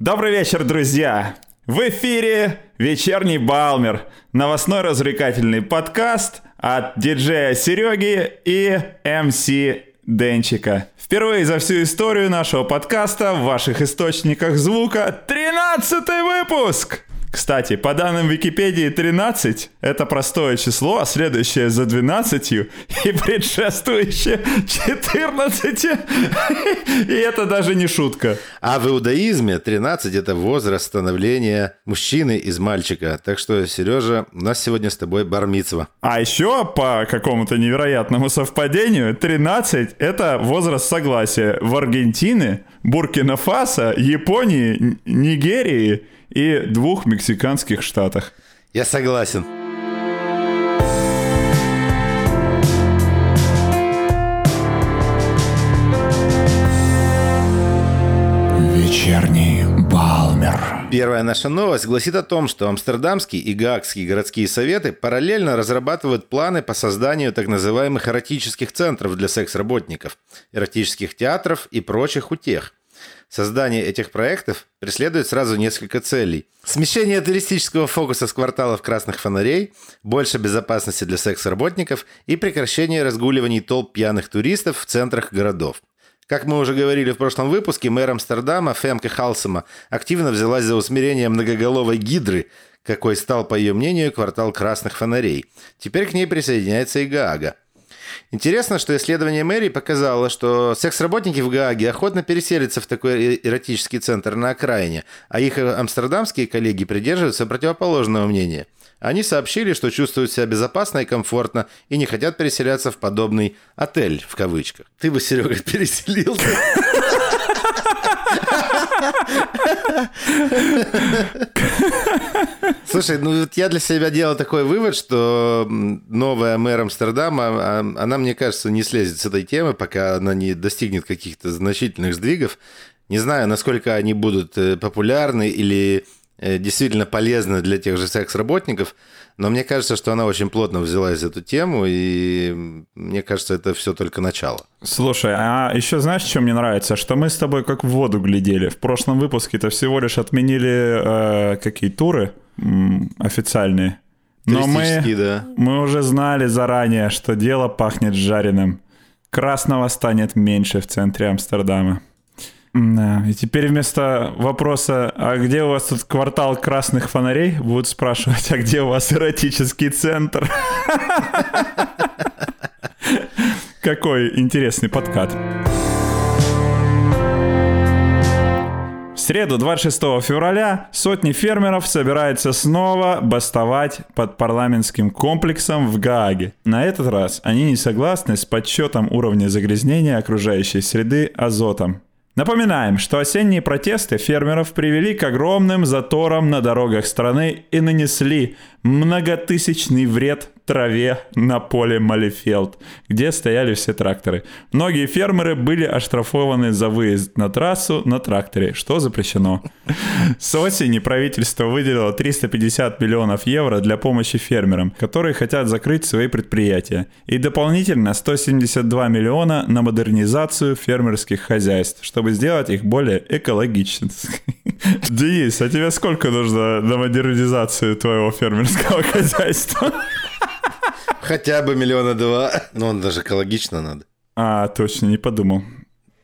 Добрый вечер, друзья! В эфире «Вечерний Балмер» — новостной развлекательный подкаст от диджея Сереги и МС Денчика. Впервые за всю историю нашего подкаста в ваших источниках звука 13 выпуск! Кстати, по данным Википедии 13 — это простое число, а следующее за 12 и предшествующее 14. И это даже не шутка. А в иудаизме 13 — это возраст становления мужчины из мальчика. Так что, Сережа, у нас сегодня с тобой бармицва. А еще по какому-то невероятному совпадению 13 — это возраст согласия в Аргентине, Буркина-Фасо, Японии, Нигерии — и двух мексиканских штатах. Я согласен. Вечерний Балмер. Первая наша новость гласит о том, что Амстердамский и Гаагский городские советы параллельно разрабатывают планы по созданию так называемых эротических центров для секс-работников, эротических театров и прочих утех – Создание этих проектов преследует сразу несколько целей. Смещение туристического фокуса с кварталов красных фонарей, больше безопасности для секс-работников и прекращение разгуливаний толп пьяных туристов в центрах городов. Как мы уже говорили в прошлом выпуске, мэр Амстердама Фемке Халсема активно взялась за усмирение многоголовой гидры, какой стал, по ее мнению, квартал красных фонарей. Теперь к ней присоединяется и Гаага. Интересно, что исследование мэрии показало, что секс-работники в Гааге охотно переселятся в такой э, эротический центр на окраине, а их э, амстердамские коллеги придерживаются противоположного мнения. Они сообщили, что чувствуют себя безопасно и комфортно и не хотят переселяться в подобный «отель» в кавычках. Ты бы, Серега, переселился. Слушай, ну вот я для себя делал такой вывод, что новая мэр Амстердама, а, она, мне кажется, не слезет с этой темы, пока она не достигнет каких-то значительных сдвигов. Не знаю, насколько они будут э, популярны или э, действительно полезны для тех же секс-работников, но мне кажется, что она очень плотно взялась за эту тему, и мне кажется, это все только начало. Слушай, а еще знаешь, что мне нравится? Что мы с тобой как в воду глядели. В прошлом выпуске-то всего лишь отменили э, какие туры официальные. Но мы, да. мы уже знали заранее, что дело пахнет жареным. Красного станет меньше в центре Амстердама. Да. И теперь вместо вопроса, а где у вас тут квартал красных фонарей, будут спрашивать, а где у вас эротический центр? Какой интересный подкат. Среду 26 февраля сотни фермеров собираются снова бастовать под парламентским комплексом в Гааге. На этот раз они не согласны с подсчетом уровня загрязнения окружающей среды азотом. Напоминаем, что осенние протесты фермеров привели к огромным заторам на дорогах страны и нанесли многотысячный вред траве на поле Малифелд, где стояли все тракторы. Многие фермеры были оштрафованы за выезд на трассу на тракторе, что запрещено. С осени правительство выделило 350 миллионов евро для помощи фермерам, которые хотят закрыть свои предприятия, и дополнительно 172 миллиона на модернизацию фермерских хозяйств, чтобы сделать их более экологичными. Денис, а тебе сколько нужно на модернизацию твоего фермерского хозяйства? Хотя бы миллиона два. Но он даже экологично надо. А, точно, не подумал.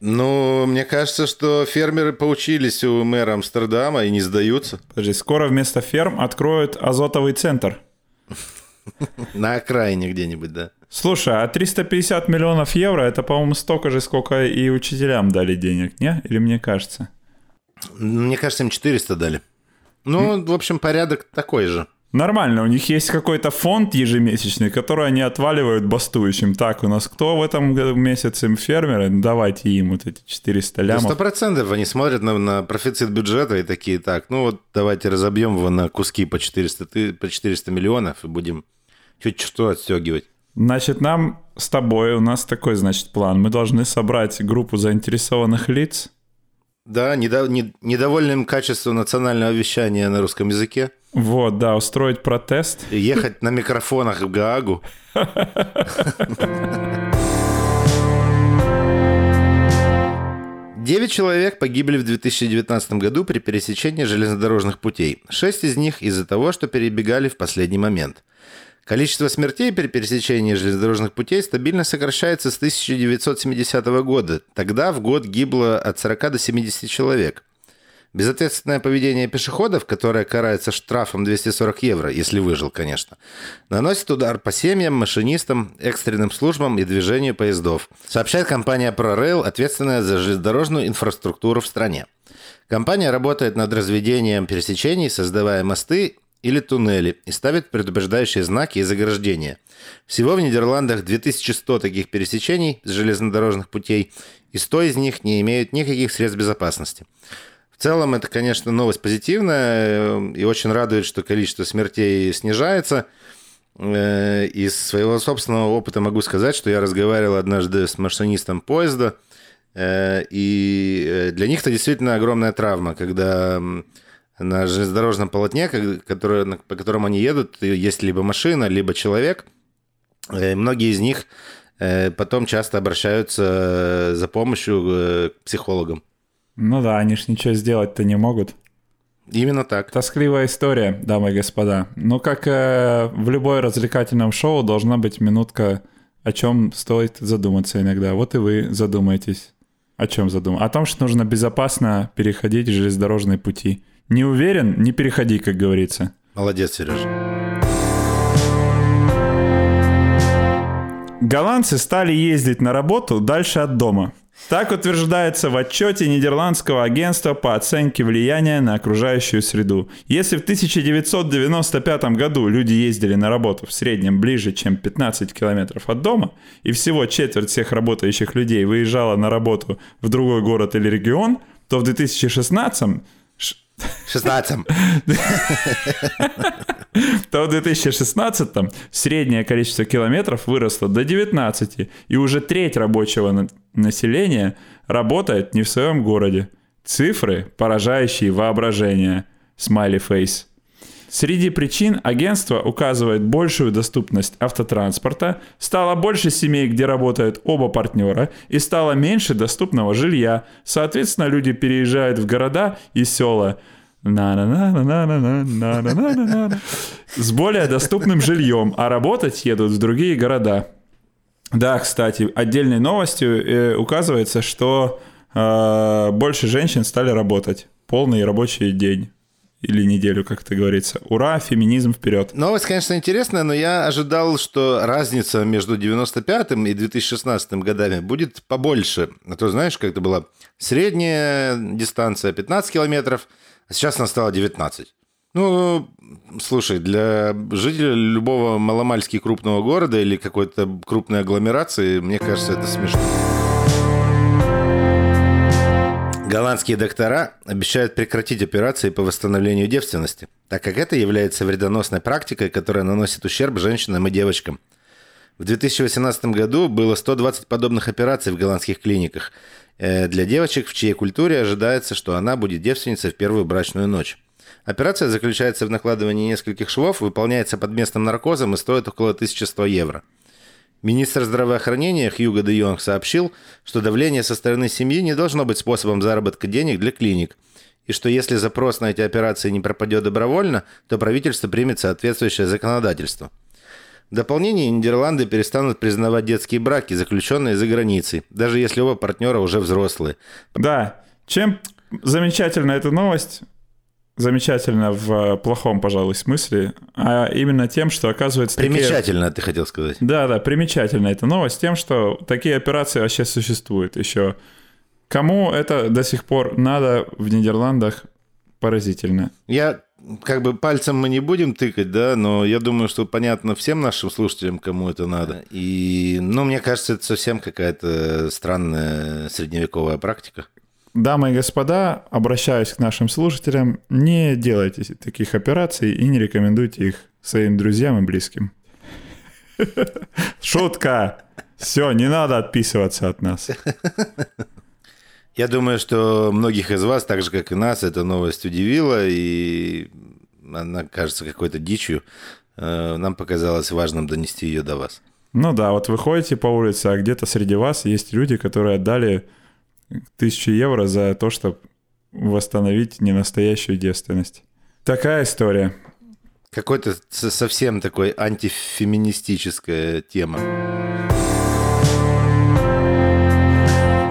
Ну, мне кажется, что фермеры поучились у мэра Амстердама и не сдаются. Подожди, скоро вместо ферм откроют азотовый центр. На окраине где-нибудь, да. Слушай, а 350 миллионов евро это, по-моему, столько же, сколько и учителям дали денег, не? Или мне кажется? Мне кажется, им 400 дали. Ну, в общем, порядок такой же. Нормально, у них есть какой-то фонд ежемесячный, который они отваливают бастующим. Так, у нас кто в этом месяце фермеры? Давайте им вот эти 400 лямов. Сто процентов они смотрят на, на профицит бюджета и такие, так, ну вот давайте разобьем его на куски по 400, по 400 миллионов и будем чуть что отстегивать. Значит, нам с тобой, у нас такой, значит, план. Мы должны собрать группу заинтересованных лиц. Да, недо, не, недовольным качеством национального вещания на русском языке. Вот, да, устроить протест. И ехать на микрофонах в Гаагу. Девять человек погибли в 2019 году при пересечении железнодорожных путей. Шесть из них из-за того, что перебегали в последний момент. Количество смертей при пересечении железнодорожных путей стабильно сокращается с 1970 года. Тогда в год гибло от 40 до 70 человек. Безответственное поведение пешеходов, которое карается штрафом 240 евро, если выжил, конечно, наносит удар по семьям, машинистам, экстренным службам и движению поездов, сообщает компания ProRail, ответственная за железнодорожную инфраструктуру в стране. Компания работает над разведением пересечений, создавая мосты или туннели и ставит предупреждающие знаки и заграждения. Всего в Нидерландах 2100 таких пересечений с железнодорожных путей, и 100 из них не имеют никаких средств безопасности. В целом, это, конечно, новость позитивная э, и очень радует, что количество смертей снижается. Э, из своего собственного опыта могу сказать, что я разговаривал однажды с машинистом поезда, э, и для них это действительно огромная травма, когда на железнодорожном полотне, которое, по которому они едут, есть либо машина, либо человек. Многие из них потом часто обращаются за помощью к психологам. Ну да, они ж ничего сделать-то не могут. Именно так. Тоскливая история, дамы и господа. Ну, как э, в любой развлекательном шоу, должна быть минутка, о чем стоит задуматься иногда. Вот и вы задумаетесь. О чем задумать? О том, что нужно безопасно переходить железнодорожные пути. Не уверен, не переходи, как говорится. Молодец, Сережа. Голландцы стали ездить на работу дальше от дома. Так утверждается в отчете Нидерландского агентства по оценке влияния на окружающую среду. Если в 1995 году люди ездили на работу в среднем ближе, чем 15 километров от дома, и всего четверть всех работающих людей выезжала на работу в другой город или регион, то в 2016 16 то в 2016 среднее количество километров выросло до 19, и уже треть рабочего населения работает не в своем городе. Цифры, поражающие воображение. Смайли фейс. Среди причин агентство указывает большую доступность автотранспорта, стало больше семей, где работают оба партнера, и стало меньше доступного жилья. Соответственно, люди переезжают в города и села с более доступным жильем, а работать едут в другие города. Да, кстати, отдельной новостью э, указывается, что э, больше женщин стали работать полный рабочий день или неделю, как это говорится. Ура, феминизм вперед. Новость, конечно, интересная, но я ожидал, что разница между 95-м и 2016 годами будет побольше. А то, знаешь, как это была средняя дистанция 15 километров, а сейчас она стала 19. Ну, слушай, для жителя любого маломальски крупного города или какой-то крупной агломерации, мне кажется, это смешно. Голландские доктора обещают прекратить операции по восстановлению девственности, так как это является вредоносной практикой, которая наносит ущерб женщинам и девочкам. В 2018 году было 120 подобных операций в голландских клиниках э, для девочек, в чьей культуре ожидается, что она будет девственницей в первую брачную ночь. Операция заключается в накладывании нескольких швов, выполняется под местным наркозом и стоит около 1100 евро. Министр здравоохранения Хьюго де Йонг сообщил, что давление со стороны семьи не должно быть способом заработка денег для клиник, и что если запрос на эти операции не пропадет добровольно, то правительство примет соответствующее законодательство. В дополнение Нидерланды перестанут признавать детские браки, заключенные за границей, даже если оба партнера уже взрослые. Да, чем замечательна эта новость, замечательно в э, плохом, пожалуй, смысле, а именно тем, что оказывается... Примечательно, такие... ты хотел сказать. Да, да, примечательно эта новость тем, что такие операции вообще существуют еще. Кому это до сих пор надо в Нидерландах, поразительно. Я как бы пальцем мы не будем тыкать, да, но я думаю, что понятно всем нашим слушателям, кому это надо. И, ну, мне кажется, это совсем какая-то странная средневековая практика. Дамы и господа, обращаюсь к нашим слушателям, не делайте таких операций и не рекомендуйте их своим друзьям и близким. Шутка! Все, не надо отписываться от нас. Я думаю, что многих из вас, так же как и нас, эта новость удивила, и она кажется какой-то дичью. Э, нам показалось важным донести ее до вас. Ну да, вот вы ходите по улице, а где-то среди вас есть люди, которые отдали тысячу евро за то, чтобы восстановить ненастоящую девственность. Такая история. Какой-то совсем такой антифеминистическая тема.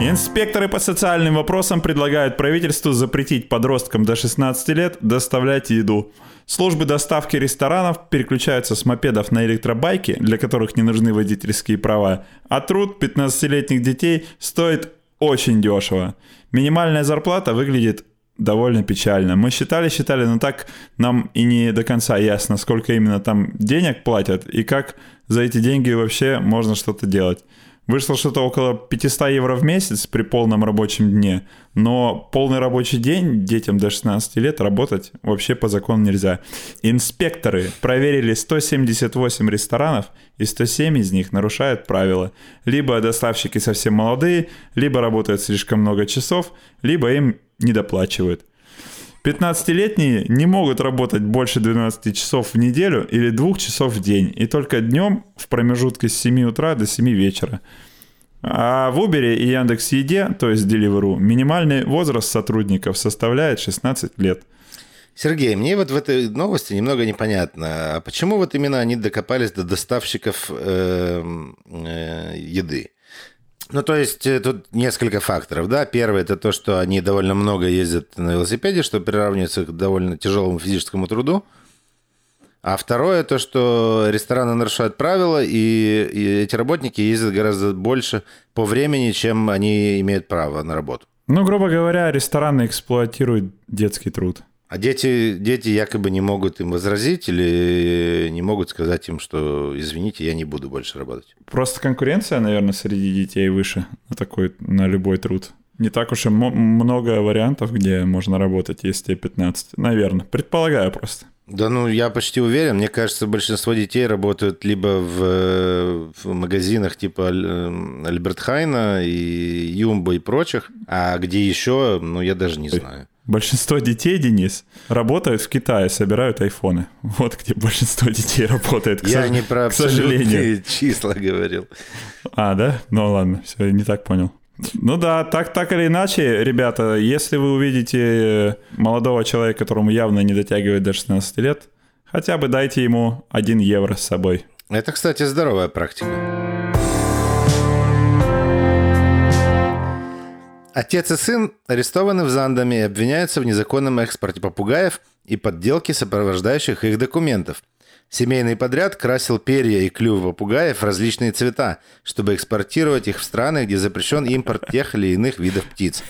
Инспекторы по социальным вопросам предлагают правительству запретить подросткам до 16 лет доставлять еду. Службы доставки ресторанов переключаются с мопедов на электробайки, для которых не нужны водительские права, а труд 15-летних детей стоит очень дешево. Минимальная зарплата выглядит довольно печально. Мы считали, считали, но так нам и не до конца ясно, сколько именно там денег платят и как за эти деньги вообще можно что-то делать. Вышло что-то около 500 евро в месяц при полном рабочем дне, но полный рабочий день детям до 16 лет работать вообще по закону нельзя. Инспекторы проверили 178 ресторанов, и 107 из них нарушают правила. Либо доставщики совсем молодые, либо работают слишком много часов, либо им недоплачивают. 15-летние не могут работать больше 12 часов в неделю или 2 часов в день, и только днем в промежутке с 7 утра до 7 вечера. А в Uber и Яндекс Еде, то есть Deliveroo, минимальный возраст сотрудников составляет 16 лет. Сергей, мне вот в этой новости немного непонятно, а почему вот именно они докопались до доставщиков э, э, еды? Ну, то есть э, тут несколько факторов, да. Первый это то, что они довольно много ездят на велосипеде, что приравнивается к довольно тяжелому физическому труду. А второе то, что рестораны нарушают правила, и, и эти работники ездят гораздо больше по времени, чем они имеют право на работу. Ну, грубо говоря, рестораны эксплуатируют детский труд. А дети, дети якобы не могут им возразить или не могут сказать им, что извините, я не буду больше работать. Просто конкуренция, наверное, среди детей выше на такой, на любой труд. Не так уж и много вариантов, где можно работать, если тебе 15. Наверное. Предполагаю просто. Да ну, я почти уверен. Мне кажется, большинство детей работают либо в, в магазинах типа Альберт Хайна и Юмба и прочих, а где еще, ну, я даже не знаю. Большинство детей, Денис, работают в Китае, собирают айфоны. Вот где большинство детей работает, к, Я сож... не про к сожалению. числа говорил. А, да? Ну ладно, все, не так понял. Ну да, так, так или иначе, ребята, если вы увидите молодого человека, которому явно не дотягивает до 16 лет, хотя бы дайте ему 1 евро с собой. Это, кстати, здоровая практика. Отец и сын арестованы в Зандаме и обвиняются в незаконном экспорте попугаев и подделке сопровождающих их документов. Семейный подряд красил перья и клювы попугаев в различные цвета, чтобы экспортировать их в страны, где запрещен импорт тех или иных видов птиц.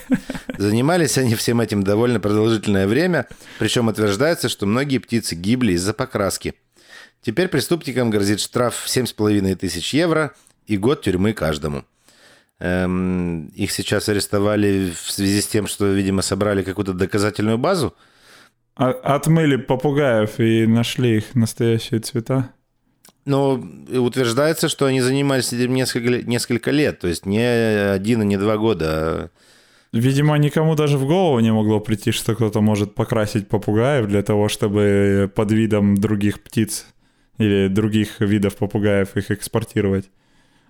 Занимались они всем этим довольно продолжительное время, причем утверждается, что многие птицы гибли из-за покраски. Теперь преступникам грозит штраф в 7,5 тысяч евро и год тюрьмы каждому. Эм, их сейчас арестовали в связи с тем, что, видимо, собрали какую-то доказательную базу. А, отмыли попугаев и нашли их настоящие цвета? Ну, утверждается, что они занимались этим несколько, несколько лет, то есть не один и не два года. А видимо, никому даже в голову не могло прийти, что кто-то может покрасить попугаев для того, чтобы под видом других птиц или других видов попугаев их экспортировать.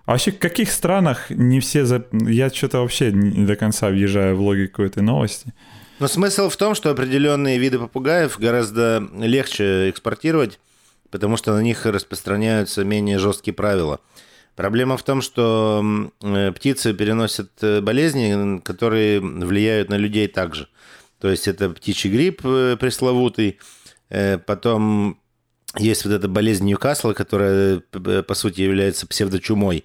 А вообще, в каких странах не все... За... Я что-то вообще не до конца въезжаю в логику этой новости. Но смысл в том, что определенные виды попугаев гораздо легче экспортировать, потому что на них распространяются менее жесткие правила. Проблема в том, что э, птицы переносят э, болезни, которые влияют на людей также. То есть это птичий грипп э, пресловутый, потом есть вот эта болезнь Ньюкасла, которая, по сути, является псевдочумой.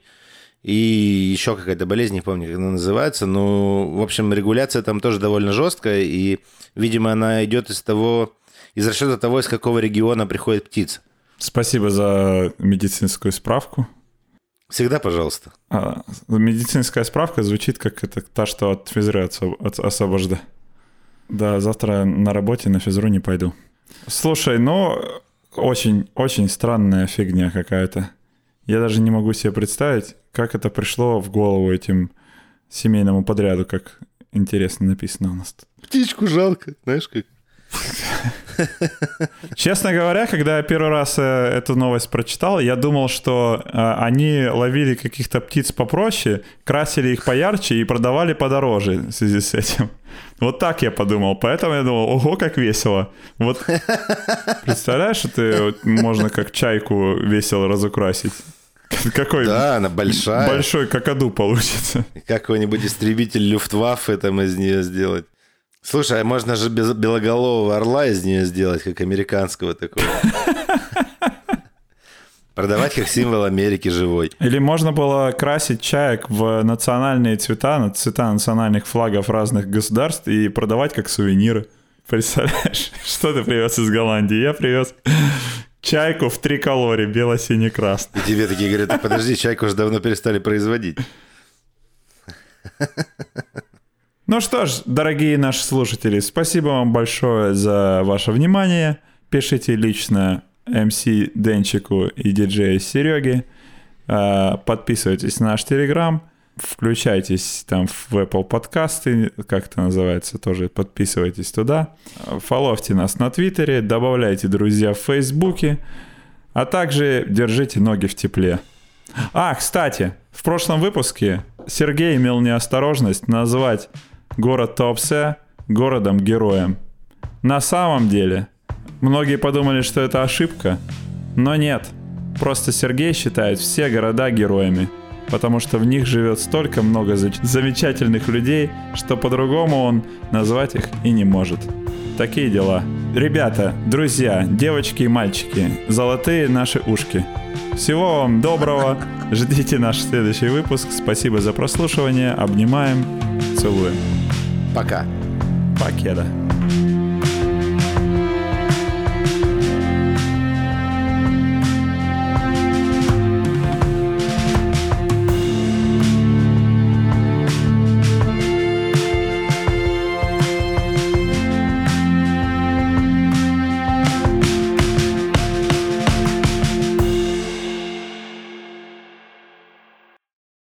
И еще какая-то болезнь, не помню, как она называется. Но, в общем, регуляция там тоже довольно жесткая. И, видимо, она идет из того, из расчета того, из какого региона приходит птица. Спасибо за медицинскую справку. Всегда, пожалуйста. А, медицинская справка звучит как это та, что от физры освобожда. Да, завтра на работе на физру не пойду. Слушай, ну, очень, очень странная фигня какая-то. Я даже не могу себе представить, как это пришло в голову этим семейному подряду, как интересно написано у нас. Птичку жалко, знаешь как? Честно говоря, когда я первый раз э, эту новость прочитал, я думал, что э, они ловили каких-то птиц попроще, красили их поярче и продавали подороже в связи с этим. Вот так я подумал. Поэтому я думал, ого, как весело. Вот представляешь, что ты можно как чайку весело разукрасить? Какой Да, она большая. большой какаду получится. Какой-нибудь истребитель Люфтваффе там из нее сделать. Слушай, а можно же без белоголового орла из нее сделать, как американского такого. Продавать как символ Америки живой. Или можно было красить чаек в национальные цвета, на цвета национальных флагов разных государств и продавать как сувениры. Представляешь, что ты привез из Голландии? Я привез чайку в три калории, бело-синий-красный. И тебе такие говорят, «Так подожди, чайку уже давно перестали производить. Ну что ж, дорогие наши слушатели, спасибо вам большое за ваше внимание. Пишите лично МС Денчику и диджею Сереге. А, Подписывайтесь на наш Телеграм. Включайтесь там в Apple подкасты, как это называется, тоже подписывайтесь туда. Фоловьте нас на Твиттере, добавляйте друзья в Фейсбуке, а также держите ноги в тепле. А, кстати, в прошлом выпуске Сергей имел неосторожность назвать город Туапсе городом-героем. На самом деле, многие подумали, что это ошибка, но нет. Просто Сергей считает все города героями, потому что в них живет столько много за- замечательных людей, что по-другому он назвать их и не может. Такие дела. Ребята, друзья, девочки и мальчики, золотые наши ушки. Всего вам доброго. Ждите наш следующий выпуск. Спасибо за прослушивание. Обнимаем. Целуем. Пока. Покеда.